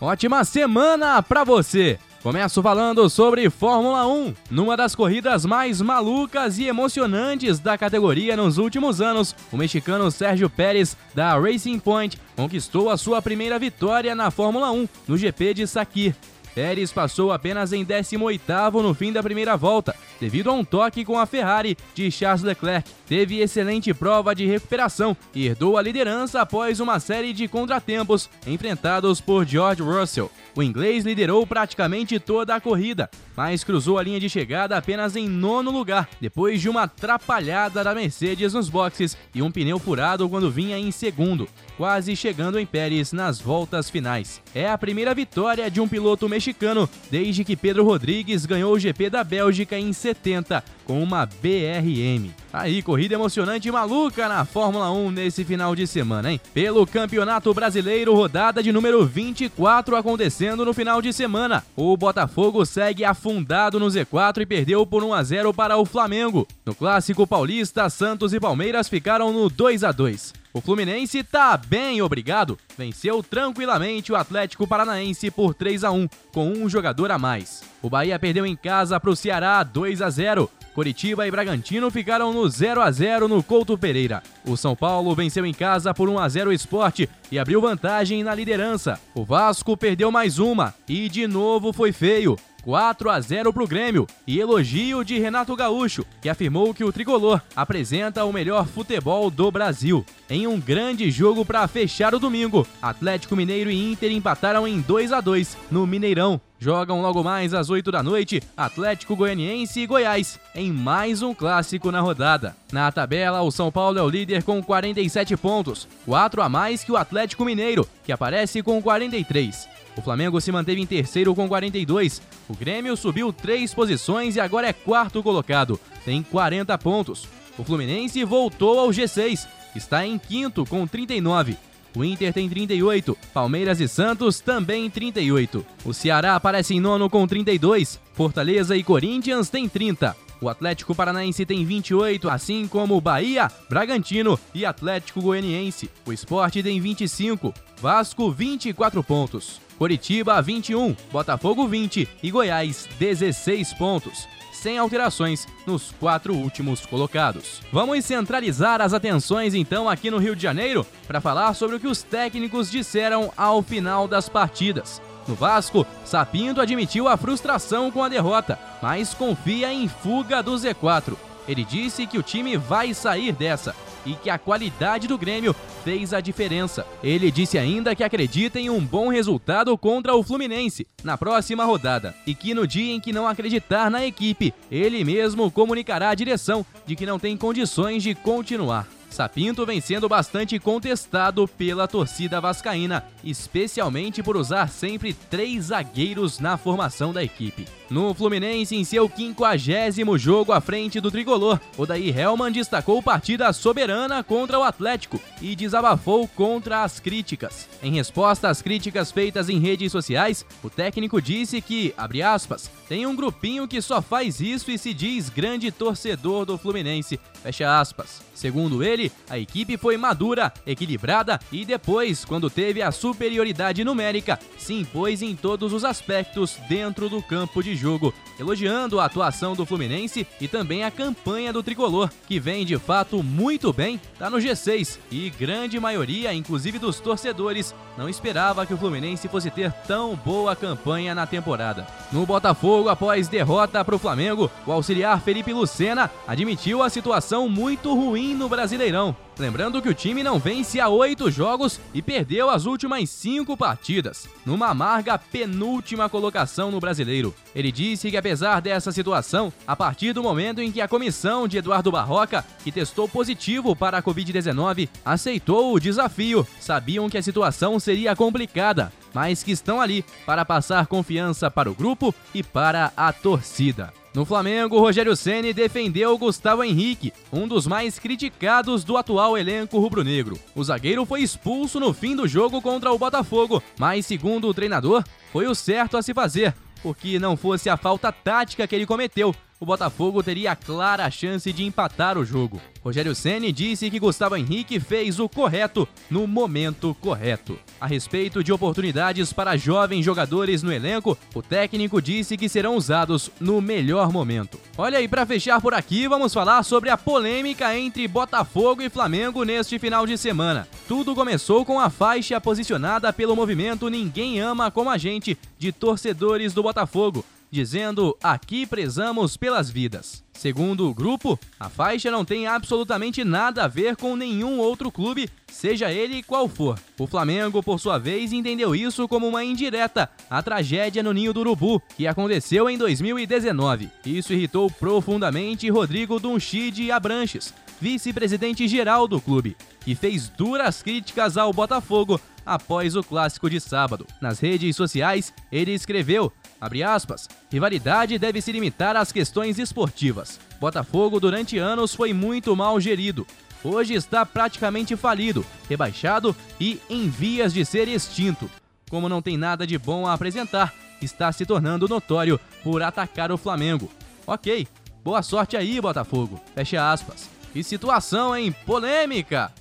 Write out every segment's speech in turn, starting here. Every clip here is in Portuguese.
Ótima semana pra você! Começo falando sobre Fórmula 1, numa das corridas mais malucas e emocionantes da categoria nos últimos anos. O mexicano Sérgio Pérez, da Racing Point, conquistou a sua primeira vitória na Fórmula 1 no GP de Sakir. Pérez passou apenas em 18º no fim da primeira volta, devido a um toque com a Ferrari de Charles Leclerc. Teve excelente prova de recuperação e herdou a liderança após uma série de contratempos enfrentados por George Russell. O inglês liderou praticamente toda a corrida, mas cruzou a linha de chegada apenas em nono lugar, depois de uma atrapalhada da Mercedes nos boxes e um pneu furado quando vinha em segundo, quase chegando em Pérez nas voltas finais. É a primeira vitória de um piloto mexicano desde que Pedro Rodrigues ganhou o GP da Bélgica em 70 com uma BRM. Aí, corrida emocionante e maluca na Fórmula 1 nesse final de semana, hein? Pelo Campeonato Brasileiro, rodada de número 24 acontecendo no final de semana. O Botafogo segue afundado no Z4 e perdeu por 1 a 0 para o Flamengo. No Clássico Paulista, Santos e Palmeiras ficaram no 2 a 2. O Fluminense tá bem, obrigado. Venceu tranquilamente o Atlético Paranaense por 3 a 1, com um jogador a mais. O Bahia perdeu em casa para o Ceará 2 a 0. Coritiba e Bragantino ficaram no 0 a 0 no Couto Pereira. O São Paulo venceu em casa por 1 a 0 o Esporte e abriu vantagem na liderança. O Vasco perdeu mais uma e de novo foi feio. 4 a 0 para o Grêmio e elogio de Renato Gaúcho, que afirmou que o tricolor apresenta o melhor futebol do Brasil. Em um grande jogo para fechar o domingo, Atlético Mineiro e Inter empataram em 2 a 2 no Mineirão. Jogam logo mais às 8 da noite Atlético Goianiense e Goiás, em mais um clássico na rodada. Na tabela, o São Paulo é o líder com 47 pontos, 4 a mais que o Atlético Mineiro, que aparece com 43. O Flamengo se manteve em terceiro com 42. O Grêmio subiu três posições e agora é quarto colocado, tem 40 pontos. O Fluminense voltou ao G6, está em quinto com 39. O Inter tem 38, Palmeiras e Santos também 38. O Ceará aparece em nono com 32, Fortaleza e Corinthians têm 30. O Atlético Paranaense tem 28, assim como Bahia, Bragantino e Atlético Goianiense. O Esporte tem 25, Vasco 24 pontos. Coritiba 21, Botafogo 20 e Goiás 16 pontos sem alterações nos quatro últimos colocados. Vamos centralizar as atenções então aqui no Rio de Janeiro para falar sobre o que os técnicos disseram ao final das partidas. No Vasco, Sapinto admitiu a frustração com a derrota, mas confia em fuga do Z4. Ele disse que o time vai sair dessa e que a qualidade do Grêmio fez a diferença. Ele disse ainda que acredita em um bom resultado contra o Fluminense na próxima rodada e que no dia em que não acreditar na equipe, ele mesmo comunicará à direção de que não tem condições de continuar. Sapinto vem sendo bastante contestado pela torcida vascaína, especialmente por usar sempre três zagueiros na formação da equipe. No Fluminense, em seu quinquagésimo jogo à frente do tricolor, Odair Helman destacou partida soberana contra o Atlético e desabafou contra as críticas. Em resposta às críticas feitas em redes sociais, o técnico disse que, abre aspas, tem um grupinho que só faz isso e se diz grande torcedor do Fluminense, fecha aspas. Segundo ele, a equipe foi madura, equilibrada e depois, quando teve a superioridade numérica, se impôs em todos os aspectos dentro do campo de jogo, elogiando a atuação do Fluminense e também a campanha do tricolor, que vem de fato muito bem, tá no G6 e grande maioria, inclusive dos torcedores, não esperava que o Fluminense fosse ter tão boa campanha na temporada. No Botafogo, após derrota para o Flamengo, o auxiliar Felipe Lucena admitiu a situação muito ruim no Brasileirão Lembrando que o time não vence há oito jogos e perdeu as últimas cinco partidas, numa amarga penúltima colocação no brasileiro. Ele disse que, apesar dessa situação, a partir do momento em que a comissão de Eduardo Barroca, que testou positivo para a Covid-19, aceitou o desafio, sabiam que a situação seria complicada mas que estão ali para passar confiança para o grupo e para a torcida. No Flamengo, Rogério Ceni defendeu Gustavo Henrique, um dos mais criticados do atual elenco rubro-negro. O zagueiro foi expulso no fim do jogo contra o Botafogo, mas segundo o treinador, foi o certo a se fazer, porque não fosse a falta tática que ele cometeu, o Botafogo teria clara chance de empatar o jogo. Rogério Ceni disse que Gustavo Henrique fez o correto no momento correto. A respeito de oportunidades para jovens jogadores no elenco, o técnico disse que serão usados no melhor momento. Olha aí, para fechar por aqui, vamos falar sobre a polêmica entre Botafogo e Flamengo neste final de semana. Tudo começou com a faixa posicionada pelo movimento Ninguém Ama Como a Gente de torcedores do Botafogo dizendo: Aqui prezamos pelas vidas. Segundo o grupo, a faixa não tem absolutamente nada a ver com nenhum outro clube, seja ele qual for. O Flamengo, por sua vez, entendeu isso como uma indireta à tragédia no Ninho do Urubu, que aconteceu em 2019. Isso irritou profundamente Rodrigo Dunchide Abranches, vice-presidente geral do clube, que fez duras críticas ao Botafogo após o clássico de sábado. Nas redes sociais, ele escreveu: Abre aspas. Rivalidade deve se limitar às questões esportivas. Botafogo durante anos foi muito mal gerido. Hoje está praticamente falido, rebaixado e em vias de ser extinto. Como não tem nada de bom a apresentar, está se tornando notório por atacar o Flamengo. Ok, boa sorte aí, Botafogo. Fecha aspas. Que situação, hein? Polêmica!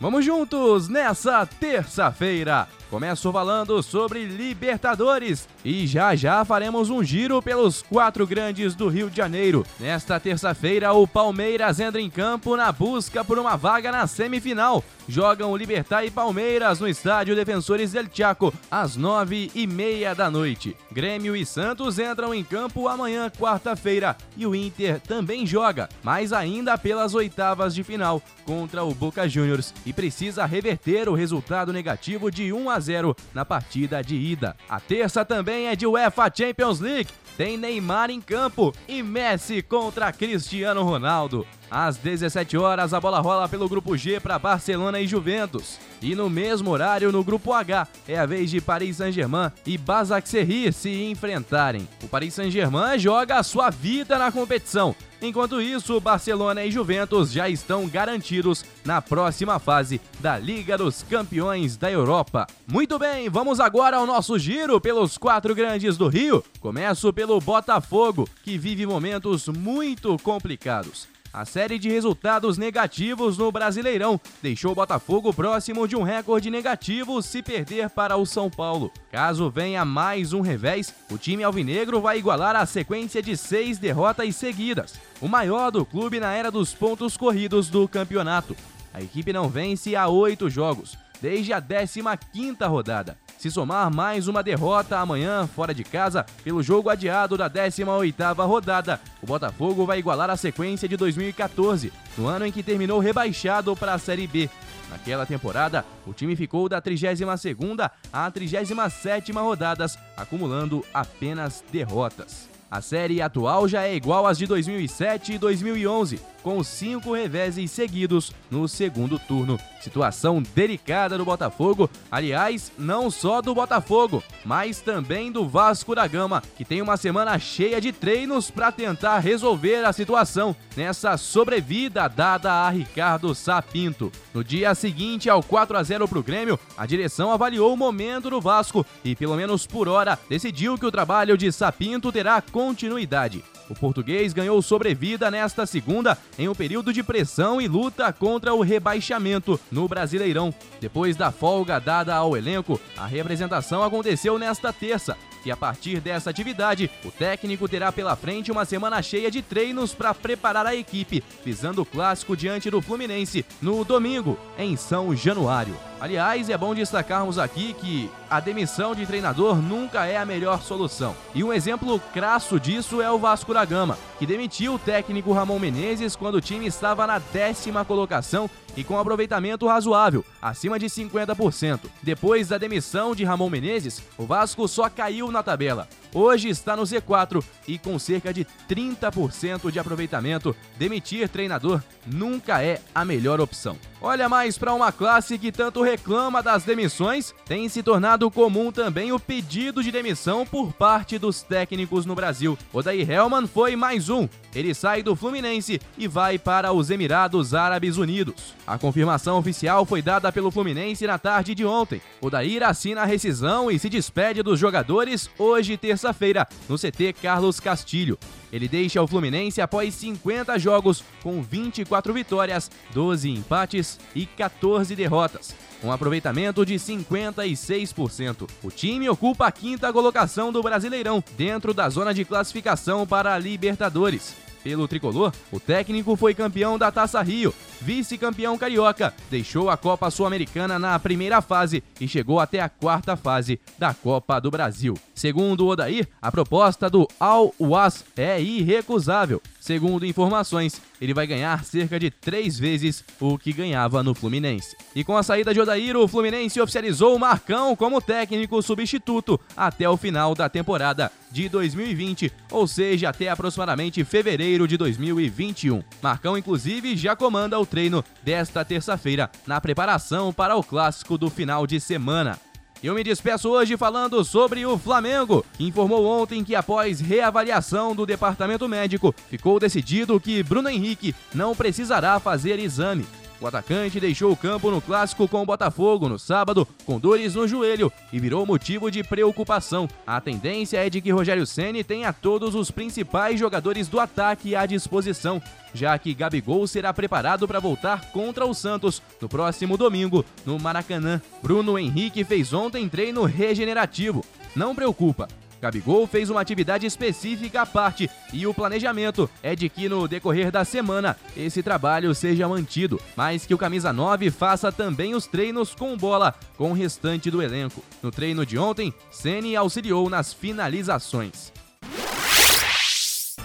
Vamos juntos nessa terça-feira. Começo falando sobre Libertadores e já já faremos um giro pelos quatro grandes do Rio de Janeiro. Nesta terça-feira, o Palmeiras entra em campo na busca por uma vaga na semifinal. Jogam Libertar e Palmeiras no estádio Defensores del Chaco às nove e meia da noite. Grêmio e Santos entram em campo amanhã, quarta-feira, e o Inter também joga, mas ainda pelas oitavas de final contra o Boca Juniors e precisa reverter o resultado negativo de 1 a 0 na partida de ida. A terça também é de UEFA Champions League. Tem Neymar em campo e Messi contra Cristiano Ronaldo. Às 17 horas, a bola rola pelo grupo G para Barcelona e Juventus. E no mesmo horário, no grupo H, é a vez de Paris Saint-Germain e Basaksehir se enfrentarem. O Paris Saint-Germain joga a sua vida na competição. Enquanto isso, Barcelona e Juventus já estão garantidos na próxima fase da Liga dos Campeões da Europa. Muito bem, vamos agora ao nosso giro pelos quatro grandes do Rio. Começo pelo Botafogo, que vive momentos muito complicados. A série de resultados negativos no Brasileirão deixou o Botafogo próximo de um recorde negativo se perder para o São Paulo. Caso venha mais um revés, o time alvinegro vai igualar a sequência de seis derrotas seguidas, o maior do clube na era dos pontos corridos do campeonato. A equipe não vence há oito jogos, desde a 15ª rodada. Se somar mais uma derrota amanhã fora de casa pelo jogo adiado da 18ª rodada, o Botafogo vai igualar a sequência de 2014, no ano em que terminou rebaixado para a Série B. Naquela temporada, o time ficou da 32ª à 37ª rodadas, acumulando apenas derrotas. A série atual já é igual às de 2007 e 2011, com cinco reveses seguidos no segundo turno. Situação delicada do Botafogo, aliás, não só do Botafogo, mas também do Vasco da Gama, que tem uma semana cheia de treinos para tentar resolver a situação nessa sobrevida dada a Ricardo Sapinto. No dia seguinte ao 4 a 0 para o Grêmio, a direção avaliou o momento do Vasco e, pelo menos por hora, decidiu que o trabalho de Sapinto terá continuidade. O português ganhou sobrevida nesta segunda em um período de pressão e luta contra o rebaixamento no Brasileirão. Depois da folga dada ao elenco, a representação aconteceu nesta terça. E a partir dessa atividade, o técnico terá pela frente uma semana cheia de treinos para preparar a equipe, visando o clássico diante do Fluminense no domingo, em São Januário. Aliás, é bom destacarmos aqui que a demissão de treinador nunca é a melhor solução. E um exemplo crasso disso é o Vasco da Gama, que demitiu o técnico Ramon Menezes quando o time estava na décima colocação e com aproveitamento razoável, acima de 50%. Depois da demissão de Ramon Menezes, o Vasco só caiu na tabela. Hoje está no Z4 e com cerca de 30% de aproveitamento, demitir treinador nunca é a melhor opção. Olha mais para uma classe que tanto reclama das demissões, tem se tornado comum também o pedido de demissão por parte dos técnicos no Brasil. Odair Hellman foi mais um. Ele sai do Fluminense e vai para os Emirados Árabes Unidos. A confirmação oficial foi dada pelo Fluminense na tarde de ontem. Odair assina a rescisão e se despede dos jogadores hoje, terça-feira, no CT Carlos Castilho. Ele deixa o Fluminense após 50 jogos, com 24 vitórias, 12 empates e 14 derrotas, com aproveitamento de 56%. O time ocupa a quinta colocação do Brasileirão, dentro da zona de classificação para a Libertadores. Pelo tricolor, o técnico foi campeão da Taça Rio, vice-campeão carioca, deixou a Copa Sul-Americana na primeira fase e chegou até a quarta fase da Copa do Brasil. Segundo Odair, a proposta do Al-Was é irrecusável. Segundo informações, ele vai ganhar cerca de três vezes o que ganhava no Fluminense. E com a saída de Odair, o Fluminense oficializou o Marcão como técnico substituto até o final da temporada de 2020, ou seja, até aproximadamente fevereiro de 2021. Marcão, inclusive, já comanda o treino desta terça-feira na preparação para o clássico do final de semana. Eu me despeço hoje falando sobre o Flamengo, que informou ontem que após reavaliação do departamento médico, ficou decidido que Bruno Henrique não precisará fazer exame. O atacante deixou o campo no clássico com o Botafogo no sábado, com dores no joelho, e virou motivo de preocupação. A tendência é de que Rogério Ceni tenha todos os principais jogadores do ataque à disposição, já que Gabigol será preparado para voltar contra o Santos no próximo domingo, no Maracanã. Bruno Henrique fez ontem treino regenerativo. Não preocupa, Gabigol fez uma atividade específica à parte e o planejamento é de que no decorrer da semana esse trabalho seja mantido, mas que o camisa 9 faça também os treinos com bola com o restante do elenco. No treino de ontem, Ceni auxiliou nas finalizações.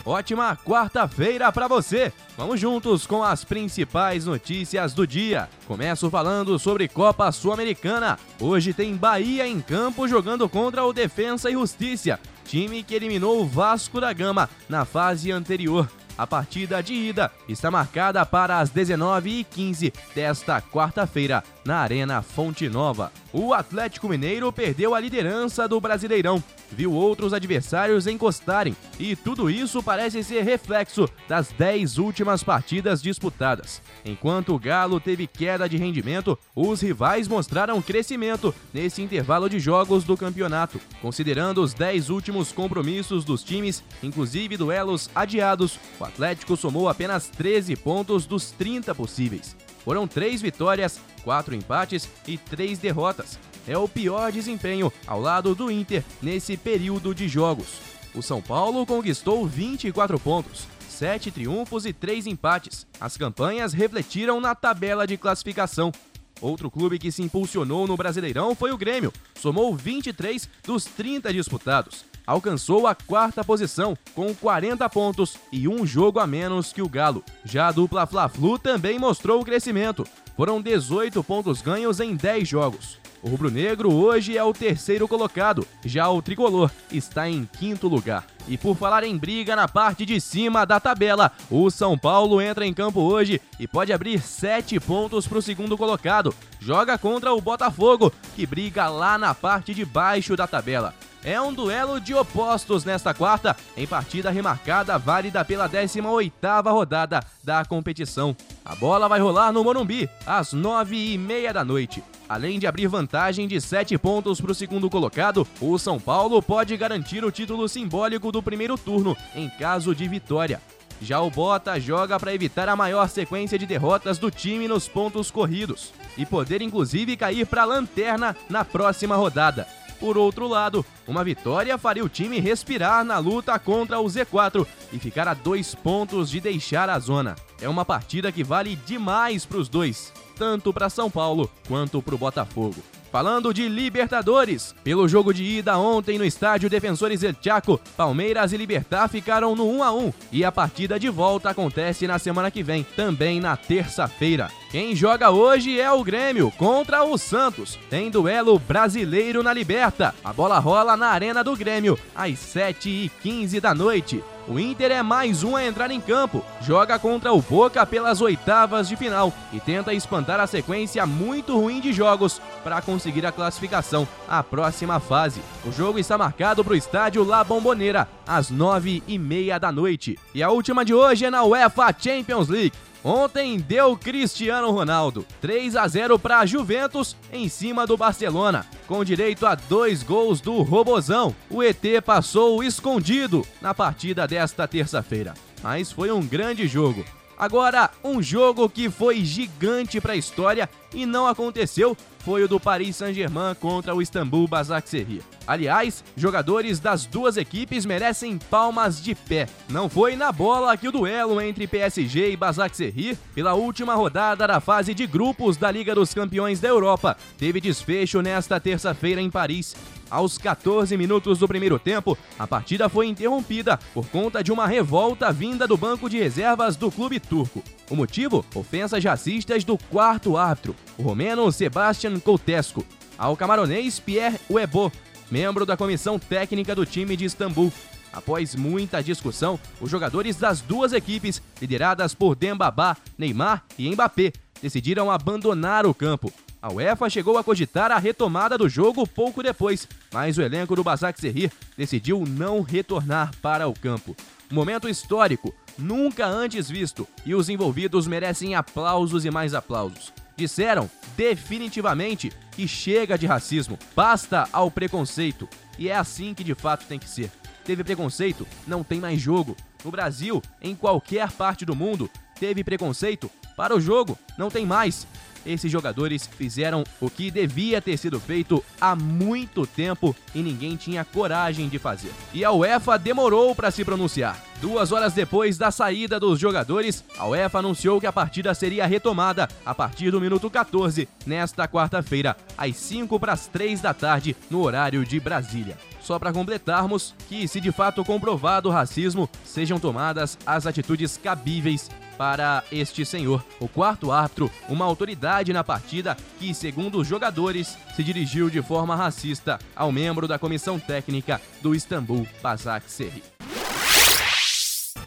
Ótima quarta-feira para você! Vamos juntos com as principais notícias do dia. Começo falando sobre Copa Sul-Americana. Hoje tem Bahia em campo jogando contra o Defensa e Justiça, time que eliminou o Vasco da Gama na fase anterior. A partida de ida está marcada para as 19h15 desta quarta-feira, na Arena Fonte Nova. O Atlético Mineiro perdeu a liderança do Brasileirão viu outros adversários encostarem, e tudo isso parece ser reflexo das 10 últimas partidas disputadas. Enquanto o Galo teve queda de rendimento, os rivais mostraram crescimento nesse intervalo de jogos do campeonato. Considerando os 10 últimos compromissos dos times, inclusive duelos adiados, o Atlético somou apenas 13 pontos dos 30 possíveis. Foram três vitórias, quatro empates e três derrotas, é o pior desempenho ao lado do Inter nesse período de jogos. O São Paulo conquistou 24 pontos, 7 triunfos e 3 empates. As campanhas refletiram na tabela de classificação. Outro clube que se impulsionou no Brasileirão foi o Grêmio, somou 23 dos 30 disputados. Alcançou a quarta posição com 40 pontos e um jogo a menos que o Galo. Já a dupla Fla-Flu também mostrou o crescimento. Foram 18 pontos ganhos em 10 jogos. O rubro-negro hoje é o terceiro colocado, já o tricolor está em quinto lugar. E por falar em briga na parte de cima da tabela, o São Paulo entra em campo hoje e pode abrir sete pontos para o segundo colocado. Joga contra o Botafogo, que briga lá na parte de baixo da tabela é um duelo de opostos nesta quarta, em partida remarcada válida pela 18ª rodada da competição. A bola vai rolar no Morumbi, às nove e meia da noite. Além de abrir vantagem de sete pontos para o segundo colocado, o São Paulo pode garantir o título simbólico do primeiro turno, em caso de vitória. Já o Bota joga para evitar a maior sequência de derrotas do time nos pontos corridos e poder inclusive cair para a lanterna na próxima rodada. Por outro lado, uma vitória faria o time respirar na luta contra o Z4 e ficar a dois pontos de deixar a zona. É uma partida que vale demais para os dois, tanto para São Paulo quanto para o Botafogo. Falando de Libertadores, pelo jogo de ida ontem no estádio Defensores El Chaco, Palmeiras e Libertar ficaram no 1 a 1 e a partida de volta acontece na semana que vem, também na terça-feira. Quem joga hoje é o Grêmio contra o Santos. Tem duelo brasileiro na Liberta. A bola rola na Arena do Grêmio às 7h15 da noite. O Inter é mais um a entrar em campo, joga contra o Boca pelas oitavas de final e tenta espantar a sequência muito ruim de jogos para conseguir a classificação à próxima fase. O jogo está marcado para o estádio La Bombonera às nove e meia da noite. E a última de hoje é na UEFA Champions League. Ontem deu Cristiano Ronaldo 3 a 0 para a Juventus em cima do Barcelona, com direito a dois gols do Robozão. O ET passou escondido na partida desta terça-feira, mas foi um grande jogo. Agora, um jogo que foi gigante para a história e não aconteceu foi o do Paris Saint-Germain contra o Istambul Basaksehir. Aliás, jogadores das duas equipes merecem palmas de pé. Não foi na bola que o duelo entre PSG e Basaksehir, pela última rodada da fase de grupos da Liga dos Campeões da Europa, teve desfecho nesta terça-feira em Paris. Aos 14 minutos do primeiro tempo, a partida foi interrompida por conta de uma revolta vinda do banco de reservas do clube turco. O motivo? Ofensas racistas do quarto árbitro, o romeno Sebastian Coutescu, ao camaronês Pierre Uebo, membro da comissão técnica do time de Istambul. Após muita discussão, os jogadores das duas equipes, lideradas por Dembabá, Neymar e Mbappé, decidiram abandonar o campo. A UEFA chegou a cogitar a retomada do jogo pouco depois, mas o elenco do Basak Serrir decidiu não retornar para o campo. Momento histórico, nunca antes visto, e os envolvidos merecem aplausos e mais aplausos. Disseram definitivamente que chega de racismo, basta ao preconceito, e é assim que de fato tem que ser. Teve preconceito, não tem mais jogo. No Brasil, em qualquer parte do mundo, teve preconceito, para o jogo, não tem mais esses jogadores fizeram o que devia ter sido feito há muito tempo e ninguém tinha coragem de fazer. E a UEFA demorou para se pronunciar. Duas horas depois da saída dos jogadores, a UEFA anunciou que a partida seria retomada a partir do minuto 14, nesta quarta-feira, às 5 para as 3 da tarde, no horário de Brasília. Só para completarmos que, se de fato comprovado o racismo, sejam tomadas as atitudes cabíveis para este senhor. O quarto árbitro, uma autoridade na partida que, segundo os jogadores, se dirigiu de forma racista ao membro da comissão técnica do Istambul Basak Serri.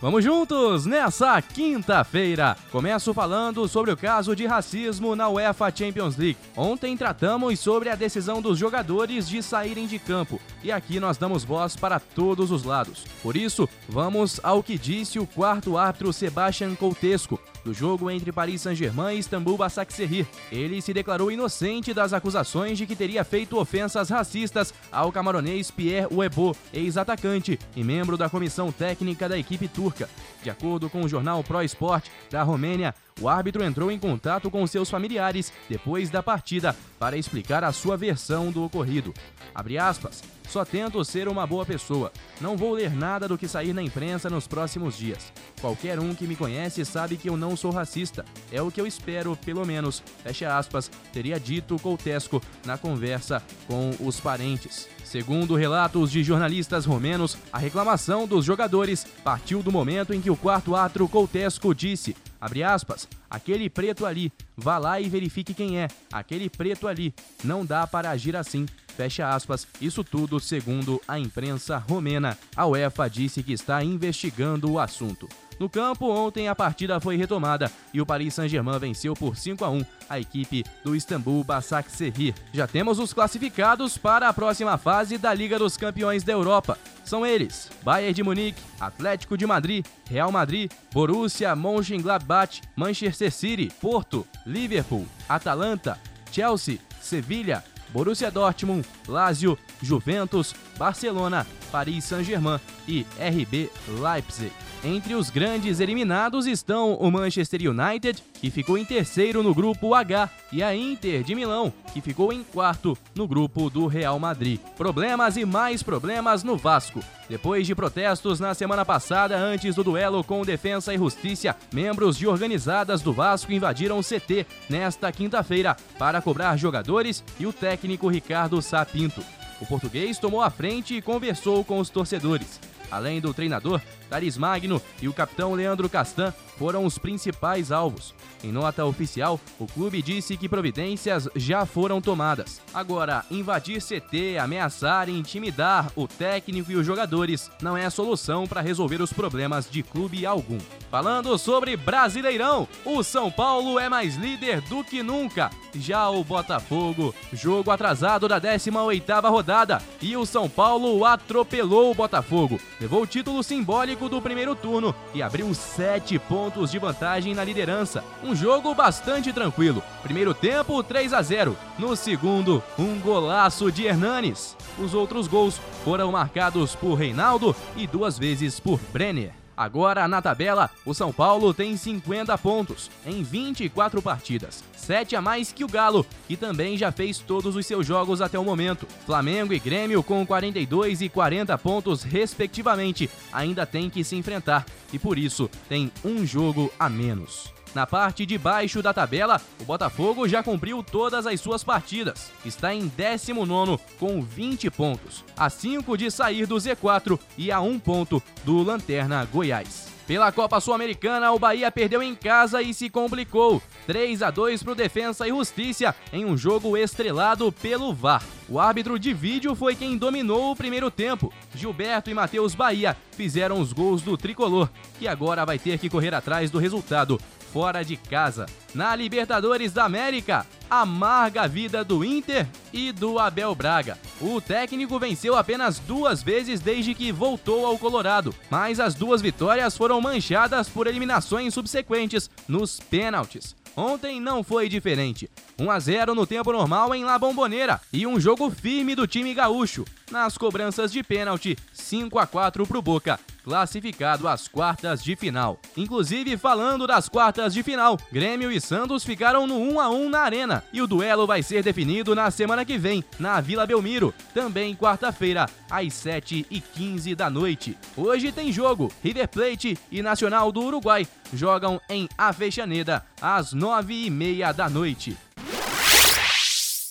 Vamos juntos nessa quinta-feira. Começo falando sobre o caso de racismo na UEFA Champions League. Ontem tratamos sobre a decisão dos jogadores de saírem de campo e aqui nós damos voz para todos os lados. Por isso, vamos ao que disse o quarto árbitro Sebastian Coutesco do jogo entre Paris Saint-Germain e Istambul Basaksehir. Ele se declarou inocente das acusações de que teria feito ofensas racistas ao camaronês Pierre Uebo, ex-atacante e membro da comissão técnica da equipe turca. De acordo com o jornal Pro Sport da Romênia, o árbitro entrou em contato com seus familiares depois da partida para explicar a sua versão do ocorrido. Abre aspas. Só tento ser uma boa pessoa. Não vou ler nada do que sair na imprensa nos próximos dias. Qualquer um que me conhece sabe que eu não sou racista. É o que eu espero, pelo menos, fecha aspas, teria dito Coutesco na conversa com os parentes. Segundo relatos de jornalistas romenos, a reclamação dos jogadores partiu do momento em que o quarto árbitro Coutesco disse aspas. Aquele preto ali, vá lá e verifique quem é. Aquele preto ali. Não dá para agir assim. Fecha aspas. Isso tudo segundo a imprensa romena. A UEFA disse que está investigando o assunto. No campo, ontem a partida foi retomada e o Paris Saint-Germain venceu por 5 a 1 a equipe do Istambul Basaksehir. Já temos os classificados para a próxima fase da Liga dos Campeões da Europa. São eles: Bayern de Munique, Atlético de Madrid, Real Madrid, Borussia Mönchengladbach, Manchester City, Porto, Liverpool, Atalanta, Chelsea, Sevilha, Borussia Dortmund, Lazio, Juventus, Barcelona, Paris Saint-Germain e RB Leipzig. Entre os grandes eliminados estão o Manchester United, que ficou em terceiro no grupo H, e a Inter de Milão, que ficou em quarto no grupo do Real Madrid. Problemas e mais problemas no Vasco. Depois de protestos na semana passada, antes do duelo com Defensa e Justiça, membros de organizadas do Vasco invadiram o CT nesta quinta-feira para cobrar jogadores e o técnico Ricardo Sapinto. O português tomou a frente e conversou com os torcedores. Além do treinador, Taris Magno e o capitão Leandro Castan foram os principais alvos. Em nota oficial, o clube disse que providências já foram tomadas. Agora, invadir CT, ameaçar e intimidar o técnico e os jogadores não é solução para resolver os problemas de clube algum. Falando sobre Brasileirão, o São Paulo é mais líder do que nunca. Já o Botafogo, jogo atrasado da 18ª rodada, e o São Paulo atropelou o Botafogo. Levou o título simbólico do primeiro turno e abriu sete pontos de vantagem na liderança. Um jogo bastante tranquilo. Primeiro tempo, 3 a 0. No segundo, um golaço de Hernanes. Os outros gols foram marcados por Reinaldo e duas vezes por Brenner. Agora, na tabela, o São Paulo tem 50 pontos em 24 partidas, 7 a mais que o Galo, que também já fez todos os seus jogos até o momento. Flamengo e Grêmio, com 42 e 40 pontos, respectivamente, ainda tem que se enfrentar e por isso tem um jogo a menos. Na parte de baixo da tabela, o Botafogo já cumpriu todas as suas partidas. Está em 19 com 20 pontos, a 5 de sair do Z4 e a 1 ponto do Lanterna Goiás. Pela Copa Sul-Americana, o Bahia perdeu em casa e se complicou. 3 a 2 para o Defensa e Justiça em um jogo estrelado pelo VAR. O árbitro de vídeo foi quem dominou o primeiro tempo. Gilberto e Matheus Bahia fizeram os gols do tricolor, que agora vai ter que correr atrás do resultado fora de casa. Na Libertadores da América, amarga a vida do Inter e do Abel Braga. O técnico venceu apenas duas vezes desde que voltou ao Colorado, mas as duas vitórias foram manchadas por eliminações subsequentes nos pênaltis. Ontem não foi diferente. 1 a 0 no tempo normal em La Bombonera e um jogo firme do time gaúcho. Nas cobranças de pênalti, 5 a 4 pro Boca classificado às quartas de final. Inclusive, falando das quartas de final, Grêmio e Santos ficaram no 1 a 1 na Arena e o duelo vai ser definido na semana que vem, na Vila Belmiro, também quarta-feira, às 7h15 da noite. Hoje tem jogo, River Plate e Nacional do Uruguai jogam em Avexaneda às 9h30 da noite.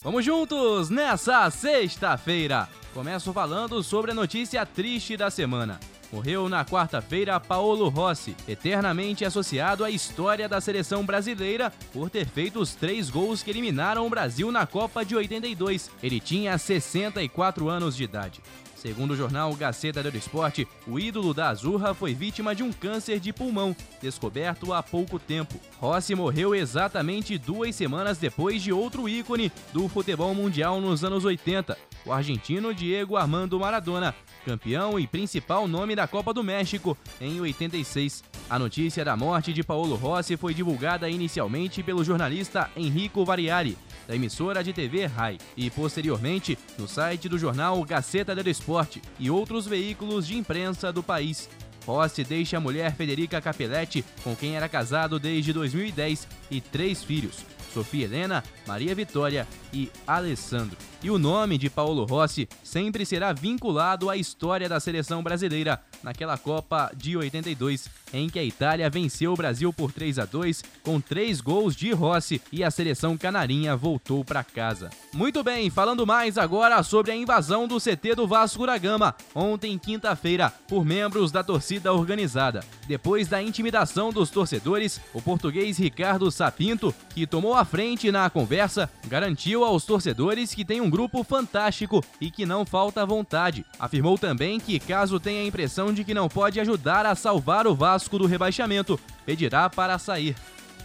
Vamos juntos nessa sexta-feira. Começo falando sobre a notícia triste da semana. Morreu na quarta-feira Paulo Rossi, eternamente associado à história da seleção brasileira por ter feito os três gols que eliminaram o Brasil na Copa de 82. Ele tinha 64 anos de idade. Segundo o jornal Gaceta do Esporte, o ídolo da Azurra foi vítima de um câncer de pulmão, descoberto há pouco tempo. Rossi morreu exatamente duas semanas depois de outro ícone do futebol mundial nos anos 80, o argentino Diego Armando Maradona, campeão e principal nome da Copa do México em 86. A notícia da morte de Paulo Rossi foi divulgada inicialmente pelo jornalista Enrico Variari, da emissora de TV RAI, e posteriormente no site do jornal Gaceta dello Esporte e outros veículos de imprensa do país. Rossi deixa a mulher Federica Capelletti, com quem era casado desde 2010, e três filhos, Sofia Helena, Maria Vitória e Alessandro. E o nome de Paulo Rossi sempre será vinculado à história da seleção brasileira naquela Copa de 82, em que a Itália venceu o Brasil por 3 a 2 com três gols de Rossi e a seleção canarinha voltou para casa. Muito bem, falando mais agora sobre a invasão do CT do Vasco da Gama, ontem quinta-feira, por membros da torcida organizada. Depois da intimidação dos torcedores, o português Ricardo Sapinto, que tomou a frente na conversa, garantiu aos torcedores que tem um grupo fantástico e que não falta vontade. Afirmou também que, caso tenha a impressão de que não pode ajudar a salvar o Vasco do rebaixamento, pedirá para sair.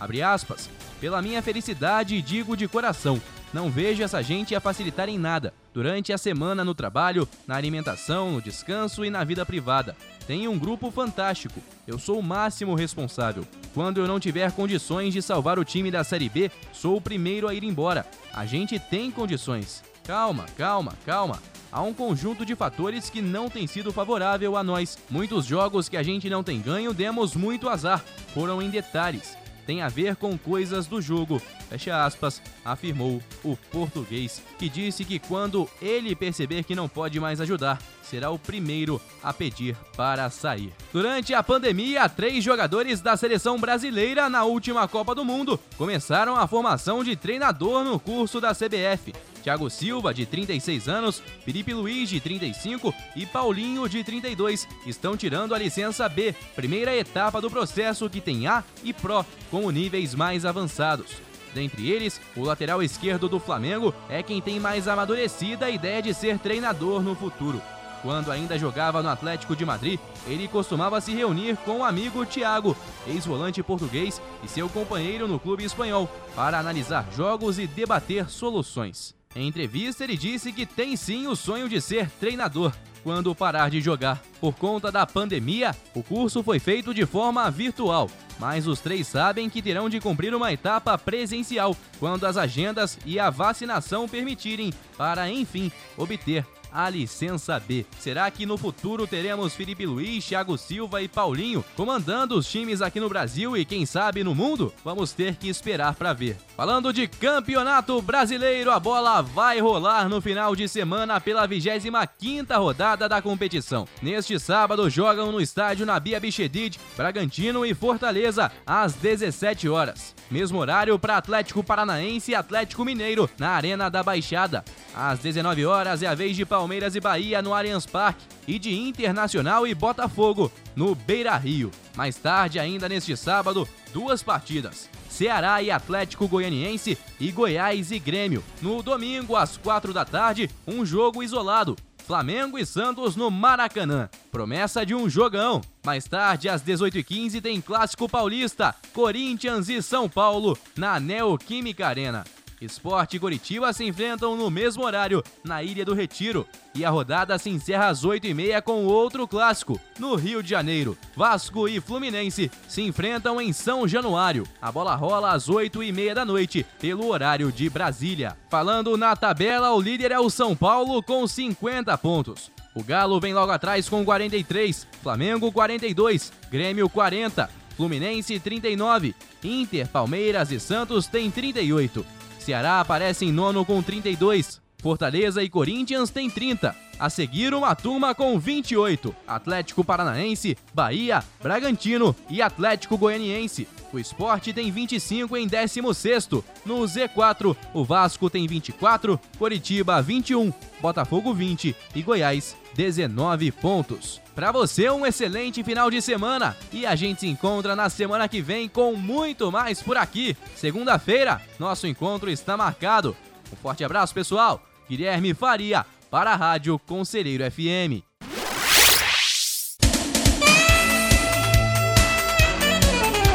Abre aspas. Pela minha felicidade, digo de coração, não vejo essa gente a facilitar em nada, durante a semana no trabalho, na alimentação, no descanso e na vida privada. Tenho um grupo fantástico, eu sou o máximo responsável. Quando eu não tiver condições de salvar o time da Série B, sou o primeiro a ir embora. A gente tem condições. Calma, calma, calma. Há um conjunto de fatores que não tem sido favorável a nós. Muitos jogos que a gente não tem ganho demos muito azar. Foram em detalhes. Tem a ver com coisas do jogo, fecha aspas, afirmou o português, que disse que quando ele perceber que não pode mais ajudar, será o primeiro a pedir para sair. Durante a pandemia, três jogadores da seleção brasileira na última Copa do Mundo começaram a formação de treinador no curso da CBF. Thiago Silva, de 36 anos, Felipe Luiz, de 35 e Paulinho, de 32, estão tirando a licença B, primeira etapa do processo que tem A e Pro, com níveis mais avançados. Dentre eles, o lateral esquerdo do Flamengo é quem tem mais amadurecida a ideia de ser treinador no futuro. Quando ainda jogava no Atlético de Madrid, ele costumava se reunir com o amigo Thiago, ex-volante português, e seu companheiro no clube espanhol, para analisar jogos e debater soluções. Em entrevista, ele disse que tem sim o sonho de ser treinador quando parar de jogar. Por conta da pandemia, o curso foi feito de forma virtual, mas os três sabem que terão de cumprir uma etapa presencial quando as agendas e a vacinação permitirem, para enfim obter a licença B. Será que no futuro teremos Felipe Luiz, Thiago Silva e Paulinho comandando os times aqui no Brasil e quem sabe no mundo? Vamos ter que esperar para ver. Falando de campeonato brasileiro, a bola vai rolar no final de semana pela 25ª rodada da competição. Neste sábado jogam no estádio Nabia Bichedid, Bragantino e Fortaleza às 17 horas. Mesmo horário para Atlético Paranaense e Atlético Mineiro na Arena da Baixada. Às 19 horas é a vez de Palmeiras e Bahia no Allianz Parque e de Internacional e Botafogo no Beira Rio. Mais tarde, ainda neste sábado, duas partidas. Ceará e Atlético Goianiense e Goiás e Grêmio. No domingo, às 4 da tarde, um jogo isolado. Flamengo e Santos no Maracanã. Promessa de um jogão. Mais tarde, às 18h15, tem Clássico Paulista, Corinthians e São Paulo, na Neoquímica Arena. Esporte e Curitiba se enfrentam no mesmo horário, na Ilha do Retiro. E a rodada se encerra às 8h30 com outro clássico, no Rio de Janeiro. Vasco e Fluminense se enfrentam em São Januário. A bola rola às 8h30 da noite, pelo horário de Brasília. Falando na tabela, o líder é o São Paulo com 50 pontos. O Galo vem logo atrás com 43, Flamengo 42, Grêmio 40, Fluminense 39, Inter, Palmeiras e Santos têm 38. Ceará aparece em nono com 32. Fortaleza e Corinthians têm 30. A seguir, uma turma com 28. Atlético Paranaense, Bahia, Bragantino e Atlético Goianiense. O esporte tem 25 em 16. No Z4, o Vasco tem 24, Coritiba 21, Botafogo 20 e Goiás 19 pontos. Para você, um excelente final de semana e a gente se encontra na semana que vem com muito mais por aqui. Segunda-feira, nosso encontro está marcado. Um forte abraço, pessoal. Guilherme Faria para a Rádio Conselheiro FM.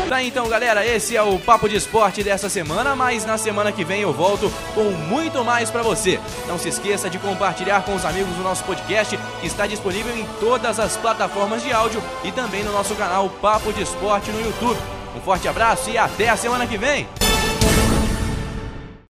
Tá então, galera, esse é o Papo de Esporte dessa semana, mas na semana que vem eu volto com muito mais para você. Não se esqueça de compartilhar com os amigos o nosso podcast, que está disponível em todas as plataformas de áudio e também no nosso canal Papo de Esporte no YouTube. Um forte abraço e até a semana que vem!